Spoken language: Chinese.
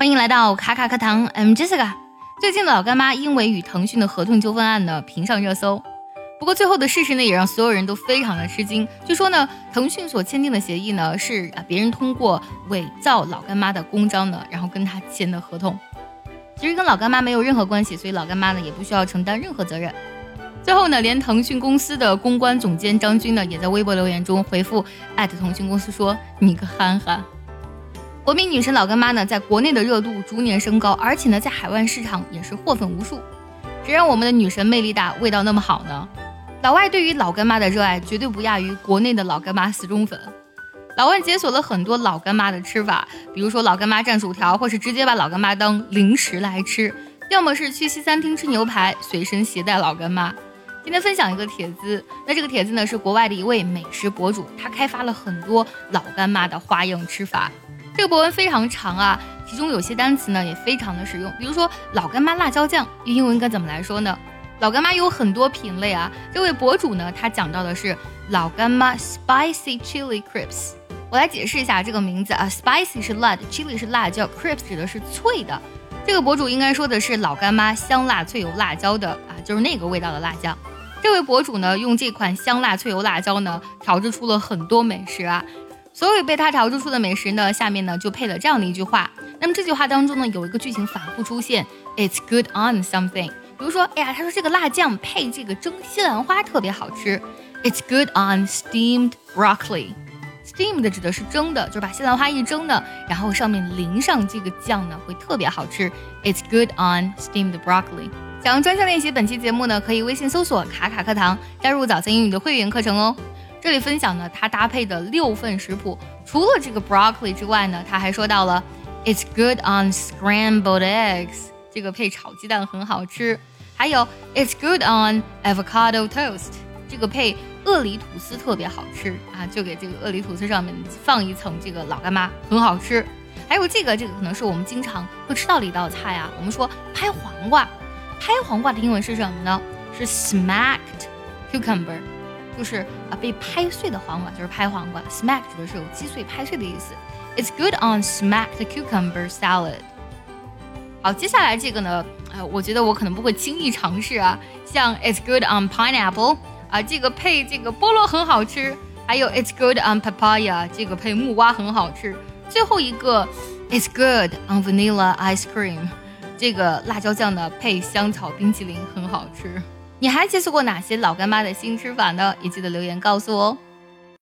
欢迎来到卡卡课堂，I'm Jessica。最近老干妈因为与腾讯的合同纠纷案呢频上热搜，不过最后的事实呢也让所有人都非常的吃惊。据说呢，腾讯所签订的协议呢是啊别人通过伪造老干妈的公章呢，然后跟他签的合同，其实跟老干妈没有任何关系，所以老干妈呢也不需要承担任何责任。最后呢，连腾讯公司的公关总监张军呢也在微博留言中回复艾特腾讯公司说：“你个憨憨。”国民女神老干妈呢，在国内的热度逐年升高，而且呢，在海外市场也是获粉无数。谁让我们的女神魅力大，味道那么好呢？老外对于老干妈的热爱绝对不亚于国内的老干妈死忠粉。老外解锁了很多老干妈的吃法，比如说老干妈蘸薯条，或是直接把老干妈当零食来吃；要么是去西餐厅吃牛排，随身携带老干妈。今天分享一个帖子，那这个帖子呢是国外的一位美食博主，他开发了很多老干妈的花样吃法。这个博文非常长啊，其中有些单词呢也非常的实用，比如说老干妈辣椒酱，用英文该怎么来说呢？老干妈有很多品类啊，这位博主呢他讲到的是老干妈 spicy chili crisps。我来解释一下这个名字啊，spicy 是辣的，chili 是辣椒，crisps 指的是脆的。这个博主应该说的是老干妈香辣脆油辣椒的啊，就是那个味道的辣酱。这位博主呢用这款香辣脆油辣椒呢调制出了很多美食啊。所有被他调制出的美食呢，下面呢就配了这样的一句话。那么这句话当中呢，有一个句型反复出现，It's good on something。比如说，哎呀，他说这个辣酱配这个蒸西兰花特别好吃，It's good on steamed broccoli。steamed 指的是蒸的，就是把西兰花一蒸呢，然后上面淋上这个酱呢，会特别好吃。It's good on steamed broccoli。想要专项练习本期节目呢，可以微信搜索“卡卡课堂”，加入早餐英语的会员课程哦。这里分享呢，它搭配的六份食谱，除了这个 broccoli 之外呢，他还说到了 it's good on scrambled eggs，这个配炒鸡蛋很好吃，还有 it's good on avocado toast，这个配鳄梨吐司特别好吃啊，就给这个鳄梨吐司上面放一层这个老干妈，很好吃。还有这个，这个可能是我们经常会吃到的一道菜啊，我们说拍黄瓜，拍黄瓜的英文是什么呢？是 smacked cucumber。就是啊，被拍碎的黄瓜就是拍黄瓜，smack 指的是有击碎、拍碎的意思。It's good on smacked cucumber salad。好，接下来这个呢，呃，我觉得我可能不会轻易尝试啊。像 It's good on pineapple 啊，这个配这个菠萝很好吃。还有 It's good on papaya，这个配木瓜很好吃。最后一个 It's good on vanilla ice cream，这个辣椒酱呢配香草冰淇淋很好吃。 你还接触过哪些老干妈的新吃法呢？也记得留言告诉我哦。